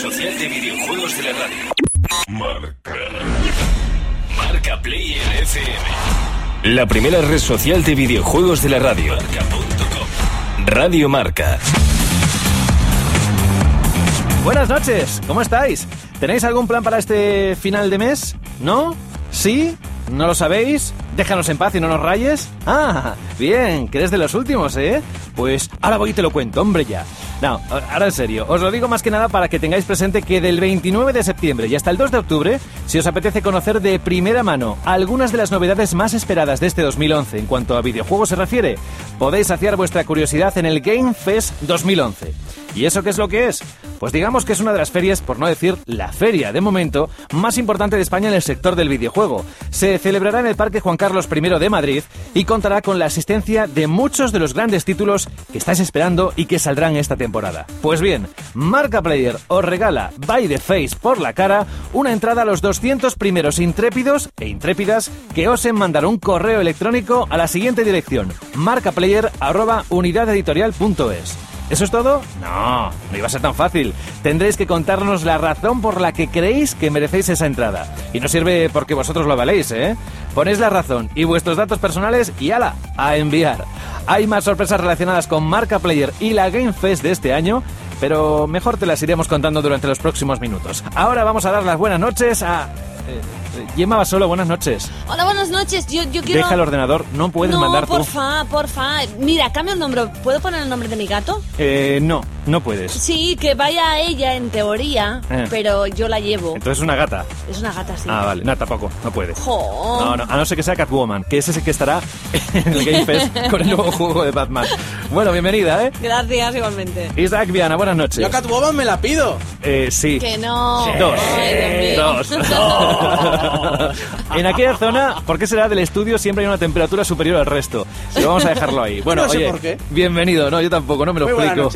La primera red social de videojuegos de la radio. Marca. Marca Player FM. La primera red social de videojuegos de la radio. Marca.com. Radio Marca. Buenas noches, ¿cómo estáis? ¿Tenéis algún plan para este final de mes? ¿No? ¿Sí? ¿No lo sabéis? Déjanos en paz y no nos rayes. Ah, bien, que eres de los últimos, ¿eh? Pues ahora voy y te lo cuento, hombre ya. No, ahora en serio, os lo digo más que nada para que tengáis presente que del 29 de septiembre y hasta el 2 de octubre, si os apetece conocer de primera mano algunas de las novedades más esperadas de este 2011 en cuanto a videojuegos se refiere, podéis saciar vuestra curiosidad en el Game Fest 2011. ¿Y eso qué es lo que es? Pues digamos que es una de las ferias, por no decir la feria de momento, más importante de España en el sector del videojuego. Se celebrará en el Parque Juan Carlos I de Madrid y contará con la asistencia de muchos de los grandes títulos que estáis esperando y que saldrán esta temporada. Pues bien, Marca Player os regala by the face por la cara una entrada a los 200 primeros intrépidos e intrépidas que osen mandar un correo electrónico a la siguiente dirección: marcaplayer@unidadeditorial.es. ¿Eso es todo? No, no iba a ser tan fácil. Tendréis que contarnos la razón por la que creéis que merecéis esa entrada. Y no sirve porque vosotros lo valéis, ¿eh? Ponéis la razón y vuestros datos personales y ala, a enviar. Hay más sorpresas relacionadas con Marca Player y la Game Fest de este año, pero mejor te las iremos contando durante los próximos minutos. Ahora vamos a dar las buenas noches a... eh, Gemma Basolo, buenas noches. Hola, buenas noches. Yo, yo quiero... Deja el ordenador, no puedes no, mandar tú. porfa, porfa. Mira, cambio el nombre. ¿Puedo poner el nombre de mi gato? Eh, no, no puedes. Sí, que vaya a ella en teoría, Eh. pero yo la llevo. Entonces es una gata. Es una gata, sí. Ah, vale. No, tampoco, no puedes. Jo. No, no, a no ser que sea Catwoman, que es ese que estará en el Game Fest con el nuevo juego de Batman. Bueno, bienvenida, ¿eh? Gracias, igualmente. Isaac Viana, buenas noches. Yo Catwoman me la pido. Eh, sí. Que no. Dos. Ay, Dios mío. Dos. en aquella zona, ¿por qué será del estudio siempre hay una temperatura superior al resto? Pero vamos a dejarlo ahí. Bueno, No sé oye, por qué. bienvenido. No, yo tampoco, no me lo Muy explico.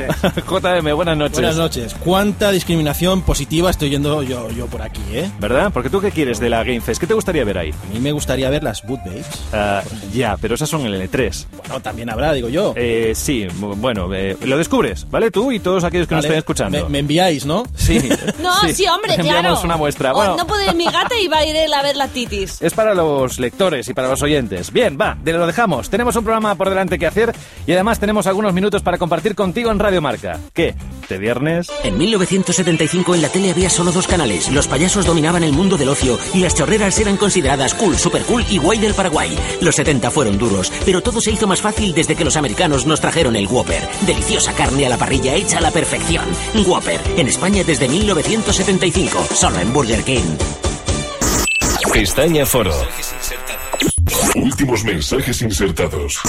JM, buenas noches. Buenas noches. ¿Cuánta discriminación positiva estoy yendo yo, yo por aquí, eh? ¿Verdad? Porque tú qué quieres de la Game Fest? ¿Qué te gustaría ver ahí? A mí me gustaría ver las boot babes. Ah, ya, pero esas son en el E3. Bueno, también habrá, digo yo. Eh, sí, bu- bueno, eh, lo descubres, ¿vale? Tú y todos aquellos que nos Vale, estén escuchando. Me, me enviáis, ¿no? Sí. No, sí, hombre, Te claro. enviamos una muestra. Oh, Bueno, No puede ir mi gata y va a ir él a ver la titis. es para los lectores y para los oyentes. Bien, va, de lo dejamos. Tenemos un programa por delante que hacer y además tenemos algunos minutos para compartir contigo en Radio Marca. ¿Qué? ¿De viernes? En 1975 en la tele había solo dos canales. Los payasos dominaban el mundo del ocio y las chorreras eran consideradas cool, super cool y guay del Paraguay. Los 70 fueron duros, pero todo se hizo más fácil desde que los americanos nos trajeron el Whopper. Deliciosa carne a la parrilla hecha a la perfección. Whopper, en España desde 1975, solo en Burger King. Pestaña Foro. Últimos mensajes insertados.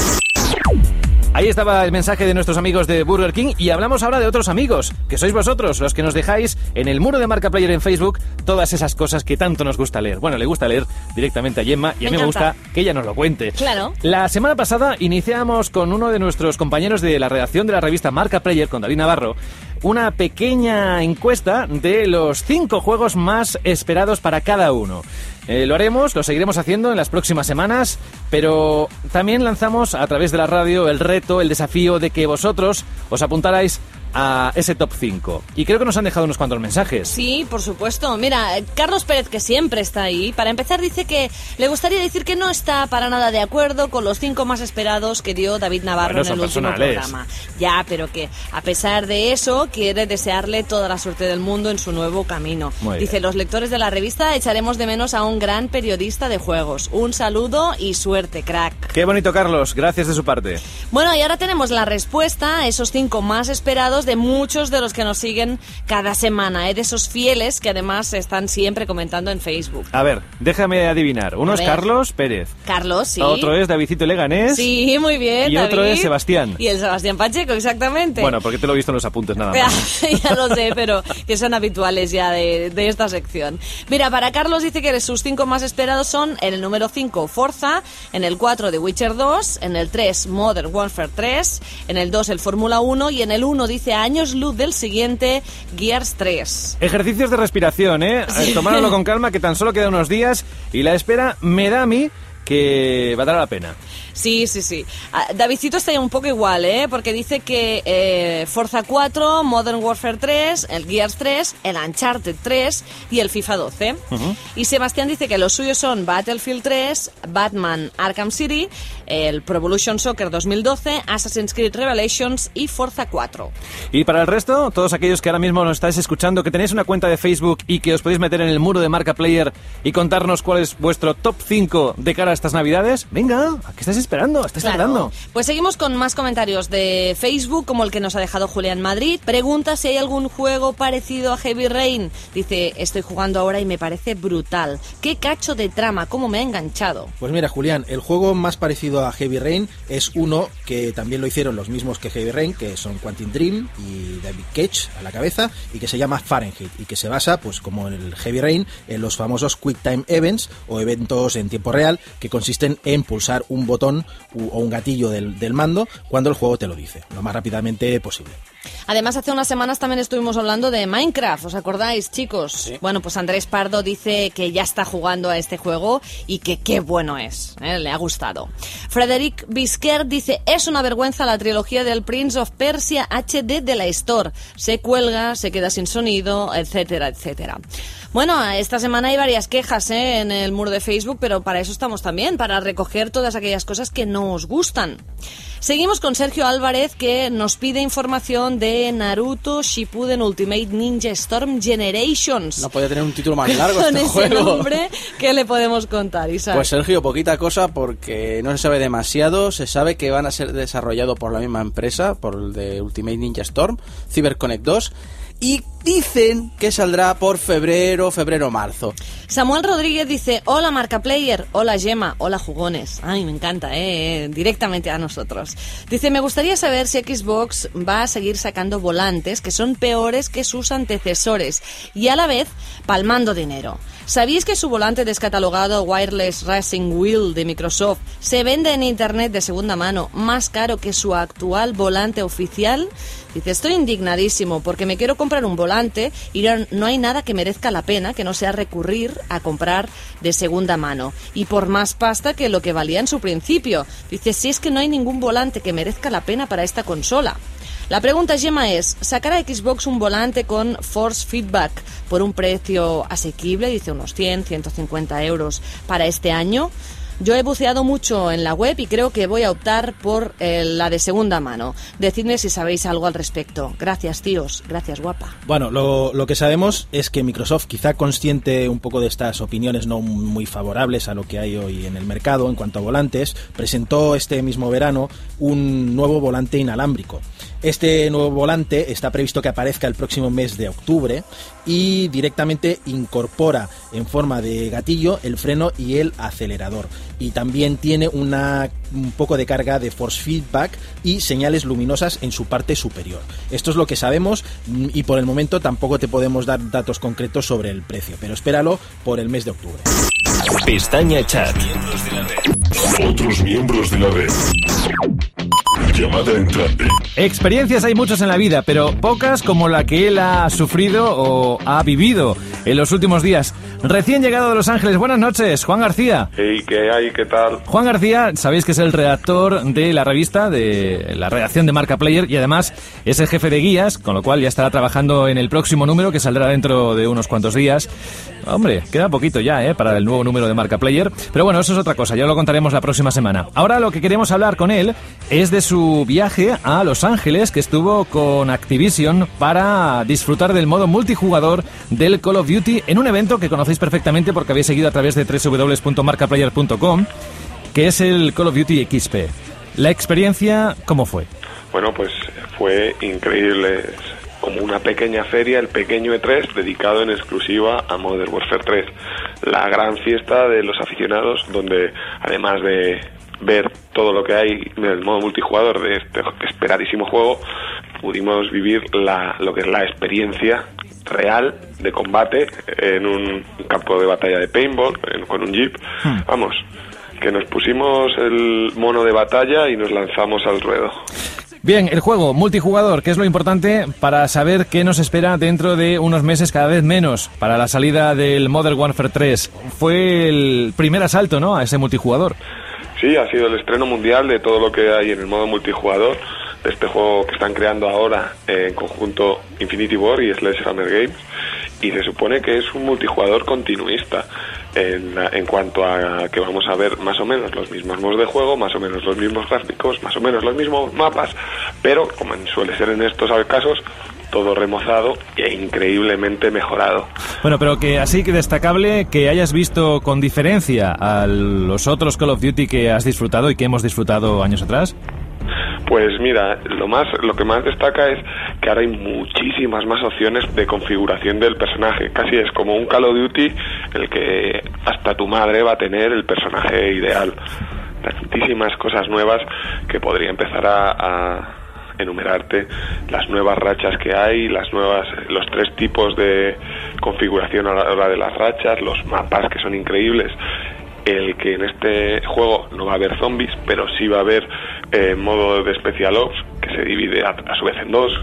Ahí estaba el mensaje de nuestros amigos de Burger King y hablamos ahora de otros amigos, que sois vosotros, los que nos dejáis en el muro de Marca Player en Facebook todas esas cosas que tanto nos gusta leer. Bueno, le gusta leer directamente a Gemma y a mí me gusta que ella nos lo cuente. Claro. La semana pasada iniciamos con uno de nuestros compañeros de la redacción de la revista Marca Player, con David Navarro, una pequeña encuesta de los cinco juegos más esperados para cada uno. Eh, lo haremos, lo seguiremos haciendo en las próximas semanas, pero también lanzamos a través de la radio el reto, el desafío de que vosotros os apuntarais a ese top 5. Y creo que nos han dejado unos cuantos mensajes. Sí, por supuesto. Mira, Carlos Pérez, que siempre está ahí, para empezar dice que le gustaría decir que no está para nada de acuerdo con los cinco más esperados que dio David Navarro Bueno, en el último personales. programa. Ya, pero que a pesar de eso quiere desearle toda la suerte del mundo en su nuevo camino. Muy dice, bien. los lectores de la revista echaremos de menos a un gran periodista de juegos. Un saludo y suerte, crack. Qué bonito, Carlos. Gracias de su parte. Bueno, y ahora tenemos la respuesta a esos cinco más esperados de muchos de los que nos siguen cada semana, ¿eh? de esos fieles que además están siempre comentando en Facebook. A ver, déjame adivinar. Uno A es ver. Carlos Pérez. Carlos, sí. Otro es Davidcito Leganés. Sí, muy bien. Y otro es Sebastián. Y el Sebastián Pacheco, exactamente. Bueno, porque te lo he visto en los apuntes nada más. ya lo sé, pero que son habituales ya de, de esta sección. Mira, para Carlos dice que sus cinco más esperados son en el número 5 Forza, en el 4 The Witcher 2, en el 3 Modern Warfare 3, en el 2 el Fórmula 1 y en el 1 dice a años luz del siguiente Gears 3. Ejercicios de respiración, ¿eh? Tomáralo con calma, que tan solo quedan unos días y la espera me da a mí que va a dar la pena. Sí, sí, sí. Ah, Davidcito está un poco igual, ¿eh? Porque dice que eh, Forza 4, Modern Warfare 3, el Gears 3, el Uncharted 3 y el FIFA 12. Y Sebastián dice que los suyos son Battlefield 3, Batman Arkham City, el Pro Evolution Soccer 2012, Assassin's Creed Revelations y Forza 4. Y para el resto, todos aquellos que ahora mismo nos estáis escuchando, que tenéis una cuenta de Facebook y que os podéis meter en el muro de Marca Player y contarnos cuál es vuestro top 5 de cara a estas navidades, venga, ¿a qué estáis esperando? ¿Estáis Claro. tardando? Pues seguimos con más comentarios de Facebook, como el que nos ha dejado Julián Madrid. Pregunta si hay algún juego parecido a Heavy Rain. Dice, estoy jugando ahora y me parece brutal. Qué cacho de trama, cómo me ha enganchado. Pues mira, Julián, el juego más parecido a Heavy Rain es uno que también lo hicieron los mismos que Heavy Rain, que son Quantum Dream y David Cage a la cabeza, y que se llama Fahrenheit, y que se basa, pues como en el Heavy Rain, en los famosos Quick Time Events o eventos en tiempo real que consisten en pulsar un botón o un gatillo del, del mando cuando el juego te lo dice, lo más rápidamente posible. Además, hace unas semanas también estuvimos hablando de Minecraft, ¿os acordáis, chicos? Bueno, pues Andrés Pardo dice que ya está jugando a este juego y que qué bueno es, ¿eh? le ha gustado. Frederic Bisquer dice, es una vergüenza la trilogía del Prince of Persia HD de la Store. Se cuelga, se queda sin sonido, etcétera, etcétera. Bueno, esta semana hay varias quejas ¿eh? en el muro de Facebook, pero para eso estamos también, para recoger todas aquellas cosas que no os gustan. Seguimos con Sergio Álvarez que nos pide información de Naruto Shippuden Ultimate Ninja Storm Generations. No podía tener un título más largo Con este ese juego. nombre, ¿qué le podemos contar, Isaac? Pues Sergio, poquita cosa porque no se sabe demasiado. Se sabe que van a ser desarrollados por la misma empresa, por el de Ultimate Ninja Storm, CyberConnect 2. Y dicen que saldrá por febrero, febrero-marzo. Samuel Rodríguez dice, hola marca player, hola Gema, hola jugones. Ay, me encanta, eh, directamente a nosotros. Dice, me gustaría saber si Xbox va a seguir sacando volantes que son peores que sus antecesores y a la vez palmando dinero. ¿Sabéis que su volante descatalogado Wireless Racing Wheel de Microsoft se vende en internet de segunda mano más caro que su actual volante oficial? Dice, estoy indignadísimo porque me quiero comprar un volante y no- hay nada que merezca la pena que no sea recurrir a comprar de segunda mano. Y por más pasta que lo que valía en su principio. Dice, si es que no hay ningún volante que merezca la pena para esta consola. La pregunta, Gemma, es, ¿sacará Xbox un volante con Force Feedback por un precio asequible, dice unos 100, 150 euros para este año? Yo he buceado mucho en la web y creo que voy a optar por eh, la de segunda mano. Decidme si sabéis algo al respecto. Gracias, tíos. Gracias, guapa. Bueno, lo, lo que sabemos es que Microsoft, quizá consciente un poco de estas opiniones no muy favorables a lo que hay hoy en el mercado en cuanto a volantes, presentó este mismo verano un nuevo volante inalámbrico. Este nuevo volante está previsto que aparezca el próximo mes de octubre y directamente incorpora en forma de gatillo el freno y el acelerador. Y también tiene una, un poco de carga de force feedback y señales luminosas en su parte superior. Esto es lo que sabemos y por el momento tampoco te podemos dar datos concretos sobre el precio, pero espéralo por el mes de octubre. Pestaña Chat. Otros miembros de la red. Llamada entrante. Experiencias hay muchas en la vida, pero pocas como la que él ha sufrido o ha vivido en los últimos días. Recién llegado de Los Ángeles, buenas noches, Juan García. Hey, ¿qué hay? ¿Qué tal? Juan García, sabéis que es el redactor de la revista, de la redacción de Marca Player y además es el jefe de guías, con lo cual ya estará trabajando en el próximo número que saldrá dentro de unos cuantos días. Hombre, queda poquito ya, ¿eh? Para el nuevo número de Marca Player. Pero bueno, eso es otra cosa, ya lo contaremos la próxima semana. Ahora lo que queremos hablar con él es de su viaje a Los Ángeles, que estuvo con Activision para disfrutar del modo multijugador del Call of Duty en un evento que conocéis perfectamente porque habéis seguido a través de www.marcaplayer.com, que es el Call of Duty XP. La experiencia, ¿cómo fue? Bueno, pues fue increíble. Es como una pequeña feria, el pequeño E3, dedicado en exclusiva a Modern Warfare 3. La gran fiesta de los aficionados, donde además de ver todo lo que hay en el modo multijugador de este esperadísimo juego, pudimos vivir la, lo que es la experiencia real de combate en un campo de batalla de paintball en- con un jeep. Vamos, que nos pusimos el mono de batalla y nos lanzamos al ruedo. Bien, el juego multijugador, que es lo importante para saber qué nos espera dentro de unos meses cada vez menos para la salida del Modern Warfare 3. Fue el primer asalto, ¿no? A ese multijugador. Sí, ha sido el estreno mundial de todo lo que hay en el modo multijugador de este juego que están creando ahora en conjunto Infinity War y Sledgehammer Games y se supone que es un multijugador continuista en, en cuanto a que vamos a ver más o menos los mismos modos de juego, más o menos los mismos gráficos, más o menos los mismos mapas, pero como suele ser en estos casos, todo remozado e increíblemente mejorado. Bueno, pero que así que destacable que hayas visto con diferencia a los otros Call of Duty que has disfrutado y que hemos disfrutado años atrás. Pues mira, lo más, lo que más destaca es que ahora hay muchísimas más opciones de configuración del personaje. Casi es como un Call of Duty en el que hasta tu madre va a tener el personaje ideal. Tantísimas cosas nuevas que podría empezar a, a enumerarte las nuevas rachas que hay, las nuevas, los tres tipos de configuración a la hora de las rachas, los mapas que son increíbles. El que en este juego no va a haber zombies, pero sí va a haber eh, modo de Special Ops, que se divide a, a su vez en dos,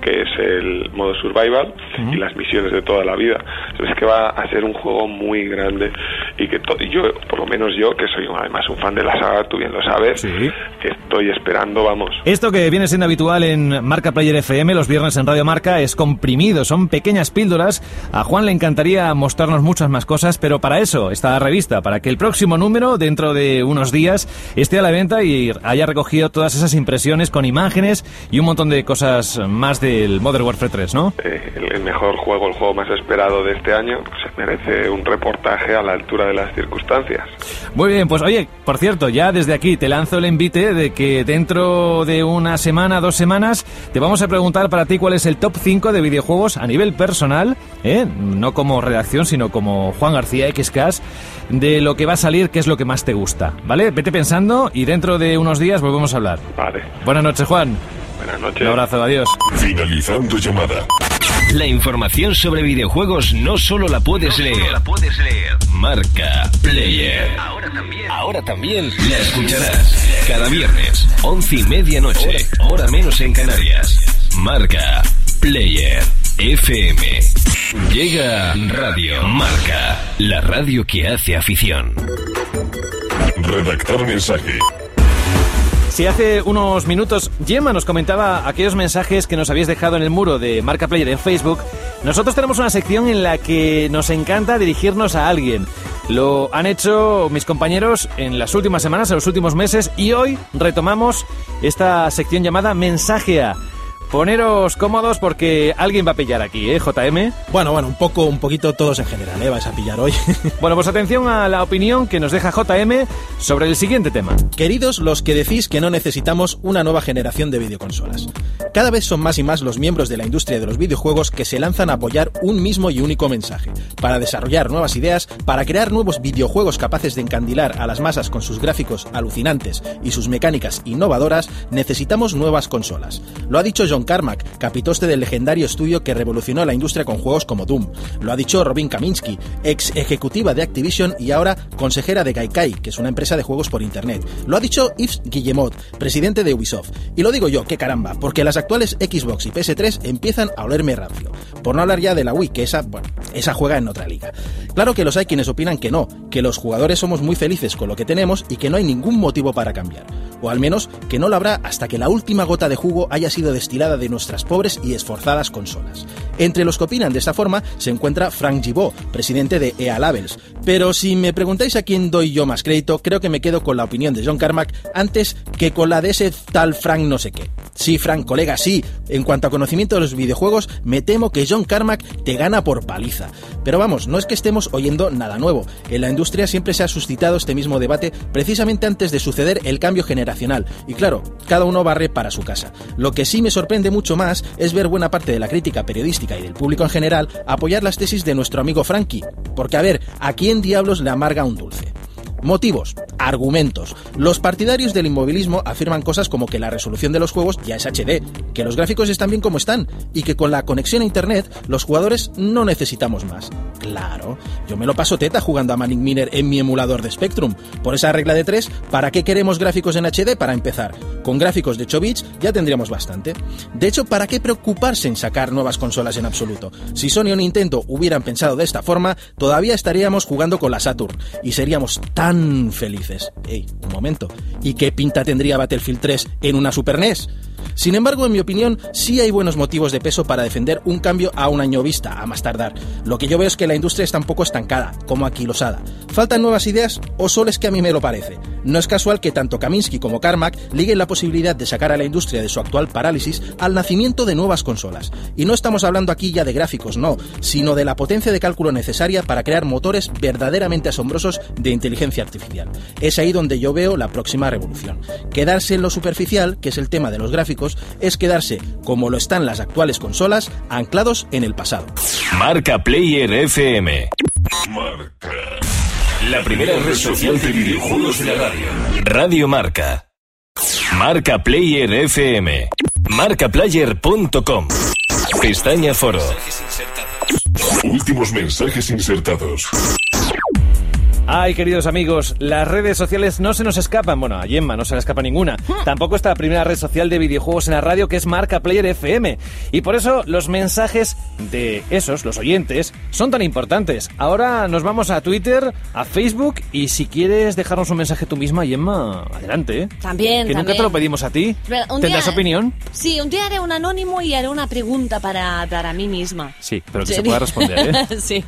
que es el modo Survival y las misiones de toda la vida. Es que va a ser un juego muy grande y que y yo, por lo menos yo, que soy además un fan de la saga, tú bien lo sabes, estoy esperando, vamos, Esto que viene siendo habitual en Marca Player FM los viernes en Radio Marca es comprimido, son pequeñas píldoras. A Juan le encantaría mostrarnos muchas más cosas, pero para eso está la revista, para que el próximo número, dentro de unos días, esté a la venta y haya recogido todas esas impresiones con imágenes y un montón de cosas más del Modern Warfare 3, ¿no? eh, el, el mejor juego, el juego más esperado de este año, se merece un reportaje a la altura de las circunstancias. Muy bien, pues oye, por cierto, ya desde aquí te lanzo el envite de que dentro de una semana, dos semanas, te vamos a preguntar para ti cuál es el top 5 de videojuegos a nivel personal, ¿eh? no como redacción, sino como Juan García XCAS, de lo que va a salir, qué es lo que más te gusta, ¿vale? Vete pensando y dentro de unos días volvemos a hablar. Vale, Buenas noches, Juan. Buenas noches. Un abrazo, adiós. Finalizando llamada. La información sobre videojuegos no solo la puedes leer. Marca Player. Ahora también. Ahora también la escucharás. Cada viernes, once y media noche, hora menos en Canarias. Marca Player FM. Llega Radio Marca, la radio que hace afición. Redactar mensaje. Si hace unos minutos Gemma nos comentaba aquellos mensajes que nos habéis dejado en el muro de Marca Player en Facebook, nosotros tenemos una sección en la que nos encanta dirigirnos a alguien. Lo han hecho mis compañeros en las últimas semanas, en los últimos meses, y hoy retomamos esta sección llamada Mensaje a. Poneros cómodos porque alguien va a pillar aquí, ¿eh, JM? Bueno, bueno, un poco, un poquito todos en general, ¿eh? Vais a pillar hoy. Bueno, pues atención a la opinión que nos deja JM sobre el siguiente tema. Queridos los que decís que no necesitamos una nueva generación de videoconsolas. Cada vez son más y más los miembros de la industria de los videojuegos que se lanzan a apoyar un mismo y único mensaje, para desarrollar nuevas ideas, para crear nuevos videojuegos capaces de encandilar a las masas con sus gráficos alucinantes y sus mecánicas innovadoras, necesitamos nuevas consolas. Lo ha dicho John Carmack, capitoste del legendario estudio que revolucionó la industria con juegos como Doom. Lo ha dicho Robin Kaminsky, ex ejecutiva de Activision y ahora consejera de Gaikai, que es una empresa de juegos por internet. Lo ha dicho Yves Guillemot, presidente de Ubisoft. Y lo digo yo, qué caramba, porque las actuales Xbox y PS3 empiezan a olerme rancio. Por no hablar ya de la Wii, que esa, bueno, esa juega en otra liga. Claro que los hay quienes opinan que no, que los jugadores somos muy felices con lo que tenemos y que no hay ningún motivo para cambiar. O al menos que no lo habrá hasta que la última gota de jugo haya sido destilada de nuestras pobres y esforzadas consolas. Entre los que opinan de esta forma se encuentra Frank Gibault, presidente de EA Labels. Pero si me preguntáis a quién doy yo más crédito, creo que me quedo con la opinión de John Carmack antes que con la de ese tal Frank no sé qué. Sí, Frank, colega, sí. En cuanto a conocimiento de los videojuegos, me temo que John Carmack te gana por paliza. Pero vamos, no es que estemos oyendo nada nuevo. En la industria siempre se ha suscitado este mismo debate precisamente antes de suceder el cambio generacional. Y claro, cada uno barre para su casa. Lo que sí me sorprende mucho más es ver buena parte de la crítica periodística y del público en general apoyar las tesis de nuestro amigo Frankie. Porque a ver, ¿a quién diablos le amarga un dulce? Motivos, argumentos. Los partidarios del inmovilismo afirman cosas como que la resolución de los juegos ya es HD, que los gráficos están bien como están y que con la conexión a Internet los jugadores no necesitamos más. Claro, yo me lo paso teta jugando a Manic Miner en mi emulador de Spectrum. Por esa regla de tres, ¿para qué queremos gráficos en HD para empezar? Con gráficos de 8 bits ya tendríamos bastante. De hecho, ¿para qué preocuparse en sacar nuevas consolas en absoluto? Si Sony o Nintendo hubieran pensado de esta forma, todavía estaríamos jugando con la Saturn y seríamos tan felices. Ey, un momento. ¿Y qué pinta tendría Battlefield 3 en una Super NES? Sin embargo, en mi opinión, sí hay buenos motivos de peso para defender un cambio a un año vista, a más tardar. Lo que yo veo es que la industria está un poco estancada, como aquilosada. ¿Faltan nuevas ideas o solo es que a mí me lo parece? No es casual que tanto Kaminsky como Carmack liguen la posibilidad de sacar a la industria de su actual parálisis al nacimiento de nuevas consolas. Y no estamos hablando aquí ya de gráficos, no, sino de la potencia de cálculo necesaria para crear motores verdaderamente asombrosos de inteligencia artificial. Es ahí donde yo veo la próxima revolución. Quedarse en lo superficial, que es el tema de los gráficos, es quedarse, como lo están las actuales consolas, anclados en el pasado. Marca Player FM. Marca. La primera red social de videojuegos de la radio. Radio Marca. Marca Player FM. Marcaplayer.com. Pestaña Foro. Últimos mensajes insertados. Ay, queridos amigos, las redes sociales no se nos escapan. Bueno, a Gemma no se le escapa ninguna. Tampoco está la primera red social de videojuegos en la radio, que es Marca Player FM. Y por eso los mensajes de esos, los oyentes, son tan importantes. Ahora nos vamos a Twitter, a Facebook, y si quieres dejarnos un mensaje tú misma, Gemma, adelante. ¿eh? También, Que nunca te lo pedimos a ti. Un ¿Tendrás día- opinión? Sí, un día haré un anónimo y haré una pregunta para dar a mí misma. Sí, pero que se pueda responder, ¿eh? sí.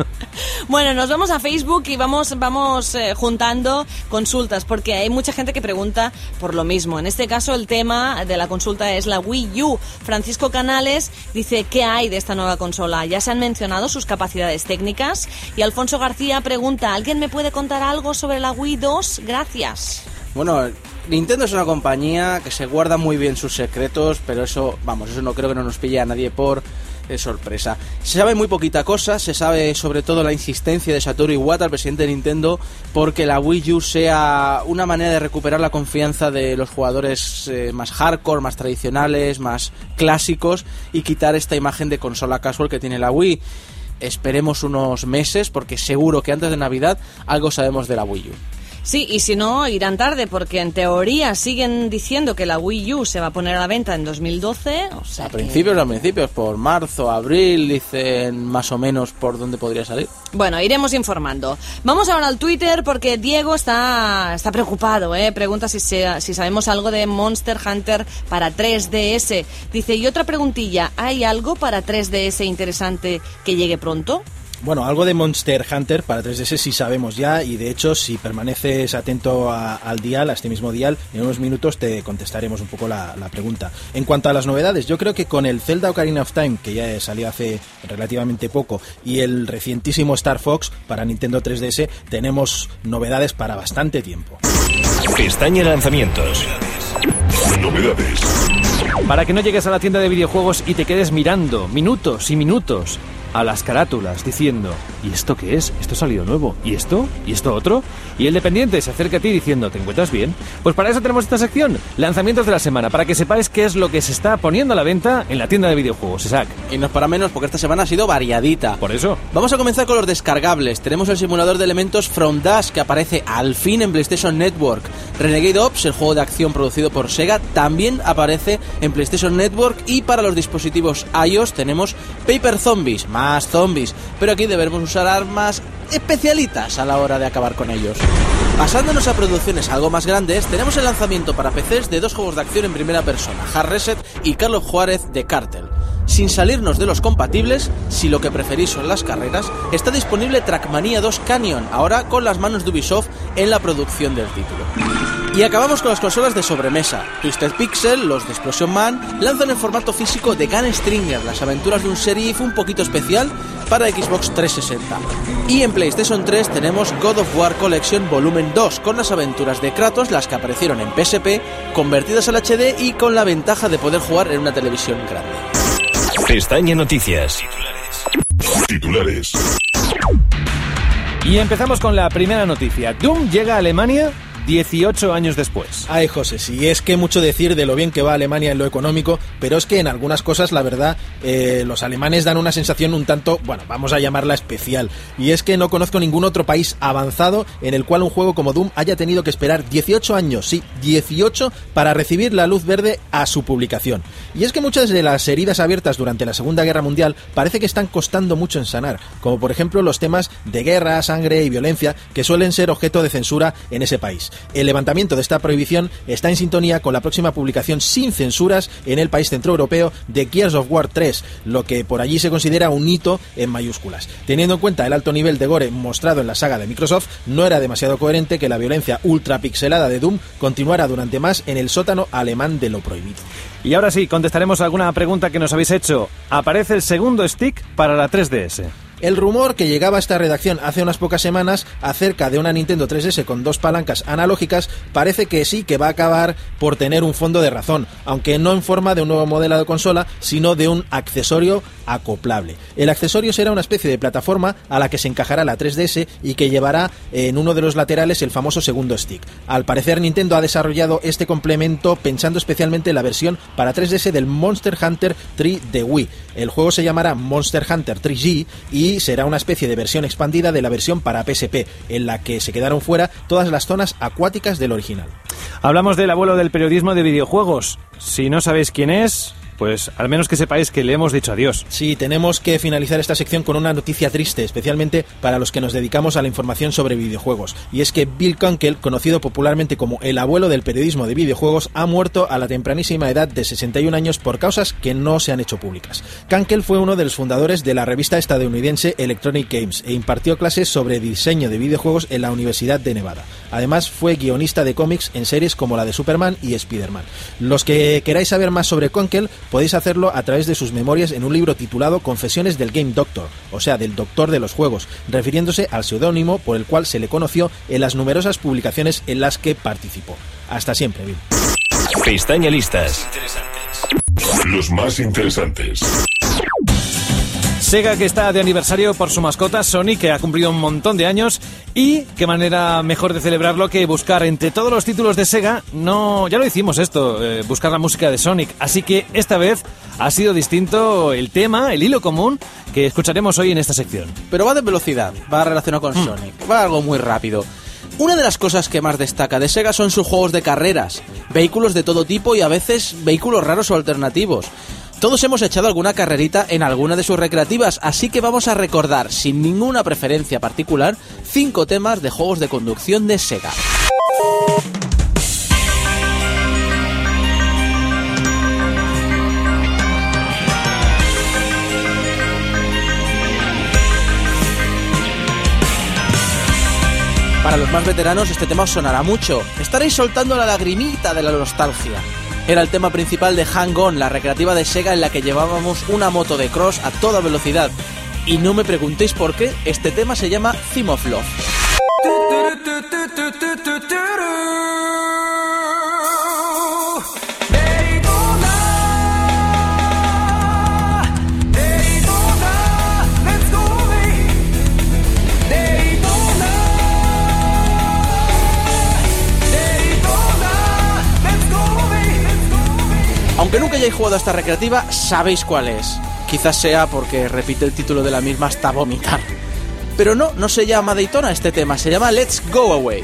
Bueno, nos vamos a Facebook y vamos, vamos eh, juntando consultas, porque hay mucha gente que pregunta por lo mismo. En este caso, el tema de la consulta es la Wii U. Francisco Canales dice, ¿qué hay de esta nueva consola? Ya se han mencionado sus capacidades técnicas. Y Alfonso García pregunta, ¿alguien me puede contar algo sobre la Wii 2? Gracias. Bueno, Nintendo es una compañía que se guarda muy bien sus secretos, pero eso, vamos, eso no creo que no nos pille a nadie por sorpresa. Se sabe muy poquita cosa, se sabe sobre todo la insistencia de Satoru Iwata, el presidente de Nintendo, porque la Wii U sea una manera de recuperar la confianza de los jugadores eh, más hardcore, más tradicionales, más clásicos y quitar esta imagen de consola casual que tiene la Wii. Esperemos unos meses porque seguro que antes de Navidad algo sabemos de la Wii U. Sí, y si no, irán tarde, porque en teoría siguen diciendo que la Wii U se va a poner a la venta en 2012. O sea A que- principios, a principios, por marzo, abril, dicen más o menos por dónde podría salir. Bueno, iremos informando. Vamos ahora al Twitter porque Diego está, está preocupado, ¿eh? Pregunta si, se- si sabemos algo de Monster Hunter para 3DS. Dice, y otra preguntilla, ¿hay algo para 3DS interesante que llegue pronto? Bueno, algo de Monster Hunter para 3DS sí sabemos ya y de hecho si permaneces atento a- al dial, a este mismo dial, en unos minutos te contestaremos un poco la, la pregunta. En cuanto a las novedades, yo creo que con el Zelda Ocarina of Time, que ya salió hace relativamente poco, y el recientísimo Star Fox para Nintendo 3DS, tenemos novedades para bastante tiempo. Pestaña Lanzamientos. Novedades. Para que no llegues a la tienda de videojuegos y te quedes mirando minutos y minutos a las carátulas diciendo, ¿y esto qué es? ¿Esto ha salido nuevo? ¿Y esto? ¿Y esto otro? Y el dependiente se acerca a ti diciendo, ¿te encuentras bien? Pues para eso tenemos esta sección, lanzamientos de la semana, para que sepáis qué es lo que se está poniendo a la venta en la tienda de videojuegos, Isaac. Y no es para menos porque esta semana ha sido variadita. Por eso. Vamos a comenzar con los descargables. Tenemos el simulador de elementos From Dust que aparece al fin en PlayStation Network. Renegade Ops, el juego de acción producido por Sega, también aparece en PlayStation Network y para los dispositivos iOS tenemos Paper Zombies, más zombies, pero aquí debemos usar armas especialitas a la hora de acabar con ellos. Pasándonos a producciones algo más grandes, tenemos el lanzamiento para PCs de dos juegos de acción en primera persona, Hard Reset y Carlos Juárez de Cartel. Sin salirnos de los compatibles, si lo que preferís son las carreras, está disponible Trackmania 2 Canyon, ahora con las manos de Ubisoft en la producción del título. Y acabamos con las consolas de sobremesa. Twisted Pixel, los de Explosion Man, lanzan en formato físico de Gun Stringer, las aventuras de un sheriff un poquito especial para Xbox 360. Y en PlayStation 3 tenemos God of War Collection Volumen 2, con las aventuras de Kratos, las que aparecieron en PSP, convertidas al HD y con la ventaja de poder jugar en una televisión grande. Pestaña Noticias. Titulares. Y empezamos con la primera noticia. Doom llega a Alemania 18 años después. Ay, José, sí, es que mucho decir de lo bien que va Alemania en lo económico, pero es que en algunas cosas, la verdad, eh, los alemanes dan una sensación un tanto, bueno, vamos a llamarla especial. Y es que no conozco ningún otro país avanzado en el cual un juego como Doom haya tenido que esperar 18 años, sí, 18, para recibir la luz verde a su publicación. Y es que muchas de las heridas abiertas durante la Segunda Guerra Mundial parece que están costando mucho en sanar, como por ejemplo los temas de guerra, sangre y violencia que suelen ser objeto de censura en ese país. El levantamiento de esta prohibición está en sintonía con la próxima publicación sin censuras en el país centroeuropeo de Gears of War 3, lo que por allí se considera un hito en mayúsculas. Teniendo en cuenta el alto nivel de gore mostrado en la saga de Microsoft, no era demasiado coherente que la violencia ultrapixelada de Doom continuara durante más en el sótano alemán de lo prohibido. Y ahora sí, contestaremos alguna pregunta que nos habéis hecho. Aparece el segundo stick para la 3DS. El rumor que llegaba a esta redacción hace unas pocas semanas acerca de una Nintendo 3DS con dos palancas analógicas parece que sí que va a acabar por tener un fondo de razón, aunque no en forma de un nuevo modelo de consola, sino de un accesorio acoplable. El accesorio será una especie de plataforma a la que se encajará la 3DS y que llevará en uno de los laterales el famoso segundo stick. Al parecer Nintendo ha desarrollado este complemento pensando especialmente en la versión para 3DS del Monster Hunter 3 de Wii. El juego se llamará Monster Hunter 3G y será una especie de versión expandida de la versión para PSP, en la que se quedaron fuera todas las zonas acuáticas del original. Hablamos del abuelo del periodismo de videojuegos. Si no sabéis quién es, pues al menos que sepáis que le hemos dicho adiós. Sí, tenemos que finalizar esta sección con una noticia triste, especialmente para los que nos dedicamos a la información sobre videojuegos. Y es que Bill Kunkel, conocido popularmente como el abuelo del periodismo de videojuegos, ha muerto a la tempranísima edad de 61 años por causas que no se han hecho públicas. Kunkel fue uno de los fundadores de la revista estadounidense Electronic Games e impartió clases sobre diseño de videojuegos en la Universidad de Nevada. Además, fue guionista de cómics en series como la de Superman y Spider-Man. Los que queráis saber más sobre Kunkel podéis hacerlo a través de sus memorias en un libro titulado Confesiones del Game Doctor, o sea, del doctor de los juegos, refiriéndose al seudónimo por el cual se le conoció en las numerosas publicaciones en las que participó. Hasta siempre, Bill. Pestaña listas. Los más interesantes. Sega que está de aniversario por su mascota Sonic que ha cumplido un montón de años y qué manera mejor de celebrarlo que buscar entre todos los títulos de Sega, no, ya lo hicimos esto, eh, buscar la música de Sonic, así que esta vez ha sido distinto el tema, el hilo común que escucharemos hoy en esta sección. Pero va de velocidad, va relacionado con Sonic, va algo muy rápido. Una de las cosas que más destaca de Sega son sus juegos de carreras, vehículos de todo tipo y a veces vehículos raros o alternativos. Todos hemos echado alguna carrerita en alguna de sus recreativas, así que vamos a recordar, sin ninguna preferencia particular, cinco temas de juegos de conducción de Sega. Para los más veteranos este tema os sonará mucho. Estaréis soltando la lagrimita de la nostalgia. Era el tema principal de Hang On, la recreativa de Sega en la que llevábamos una moto de cross a toda velocidad. Y no me preguntéis por qué, este tema se llama Theme of Love. Aunque nunca hayáis jugado a esta recreativa, sabéis cuál es. Quizás sea porque repite el título de la misma hasta vomitar. Pero no, no se llama Daytona este tema, se llama Let's Go Away.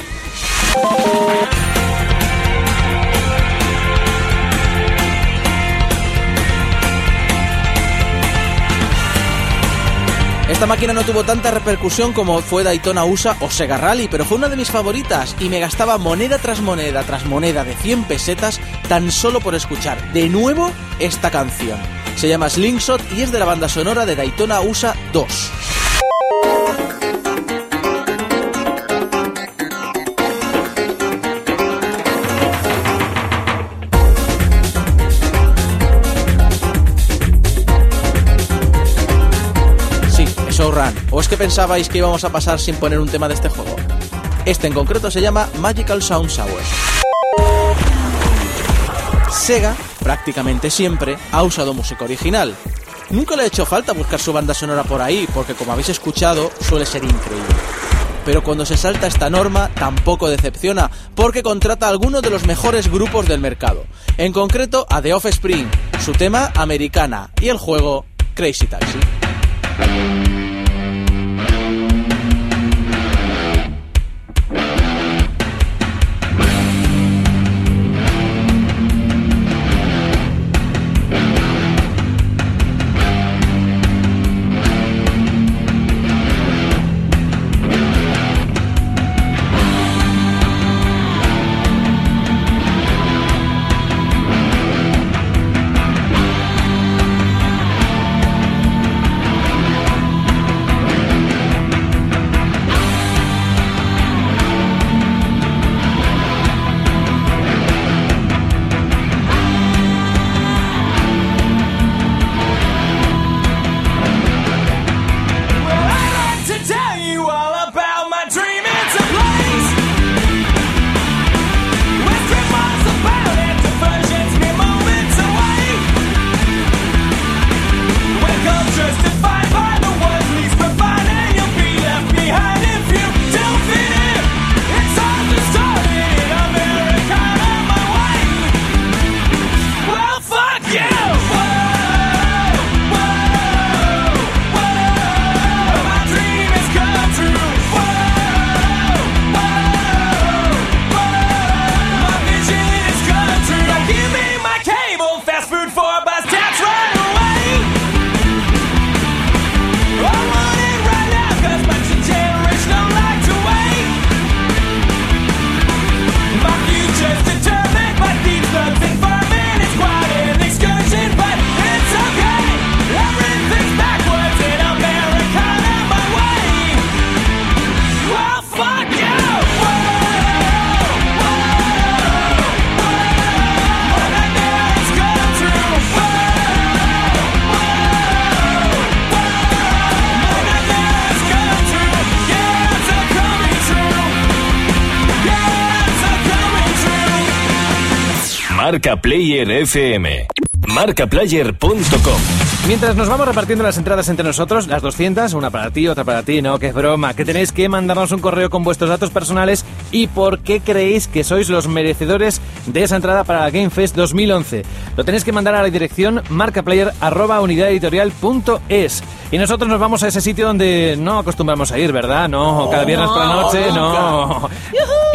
Esta máquina no tuvo tanta repercusión como fue Daytona USA o Sega Rally, pero fue una de mis favoritas y me gastaba moneda tras moneda tras moneda de 100 pesetas tan solo por escuchar de nuevo esta canción. Se llama Slingshot y es de la banda sonora de Daytona USA 2. Sí, es Showrun, ¿o es que pensabais que íbamos a pasar sin poner un tema de este juego? Este en concreto se llama Magical Sound Showers. Sega, prácticamente siempre, ha usado música original. Nunca le ha hecho falta buscar su banda sonora por ahí, porque como habéis escuchado, suele ser increíble. Pero cuando se salta esta norma, tampoco decepciona, porque contrata a algunos de los mejores grupos del mercado. En concreto, a The Offspring, su tema Americana y el juego Crazy Taxi. Marca Player FM. Marcaplayer.com Mientras nos vamos repartiendo las entradas entre nosotros, las 200, una para ti, otra para ti, no, que es broma, que tenéis que mandarnos un correo con vuestros datos personales y por qué creéis que sois los merecedores de esa entrada para la Game Fest 2011. Lo tenéis que mandar a la dirección marcaplayer.unidadeditorial.es y nosotros nos vamos a ese sitio donde no acostumbramos a ir, ¿verdad? No, cada viernes por la noche, no.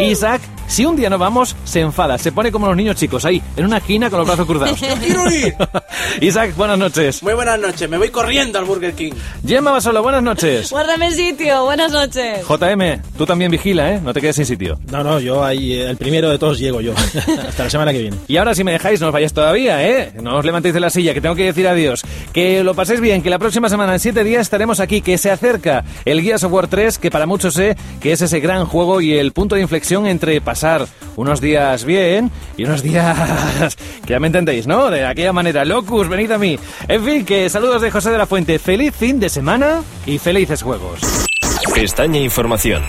Isaac si un día no vamos, se enfada, se pone como los niños chicos, ahí, en una esquina con los brazos cruzados. quiero ir! Isaac, buenas noches. Muy buenas noches, me voy corriendo al Burger King. Gemma Basolo, buenas noches. Guárdame sitio, buenas noches. JM, tú también vigila, ¿eh? No te quedes sin sitio. No, no, yo ahí, eh, el primero de todos llego yo. Hasta la semana que viene. Y ahora, si me dejáis, no os vayáis todavía, ¿eh? No os levantéis de la silla, que tengo que decir adiós. Que lo paséis bien, que la próxima semana, en siete días, estaremos aquí, que se acerca el Guía Software 3, que para muchos sé que es ese gran juego y el punto de inflexión entre pasar unos días bien y unos días que ya me entendéis, ¿no? De aquella manera, locus, venid a mí. En fin, que saludos de José de la Fuente. Feliz fin de semana y felices juegos. Pestaña Información.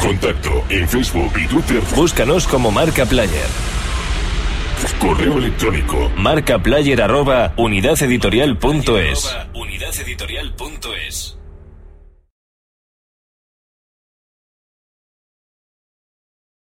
Contacto en Facebook y Twitter. Búscanos como Marca Player. Correo electrónico. Marcaplayer arroba unidadeditorial.es. Unidadeditorial.es.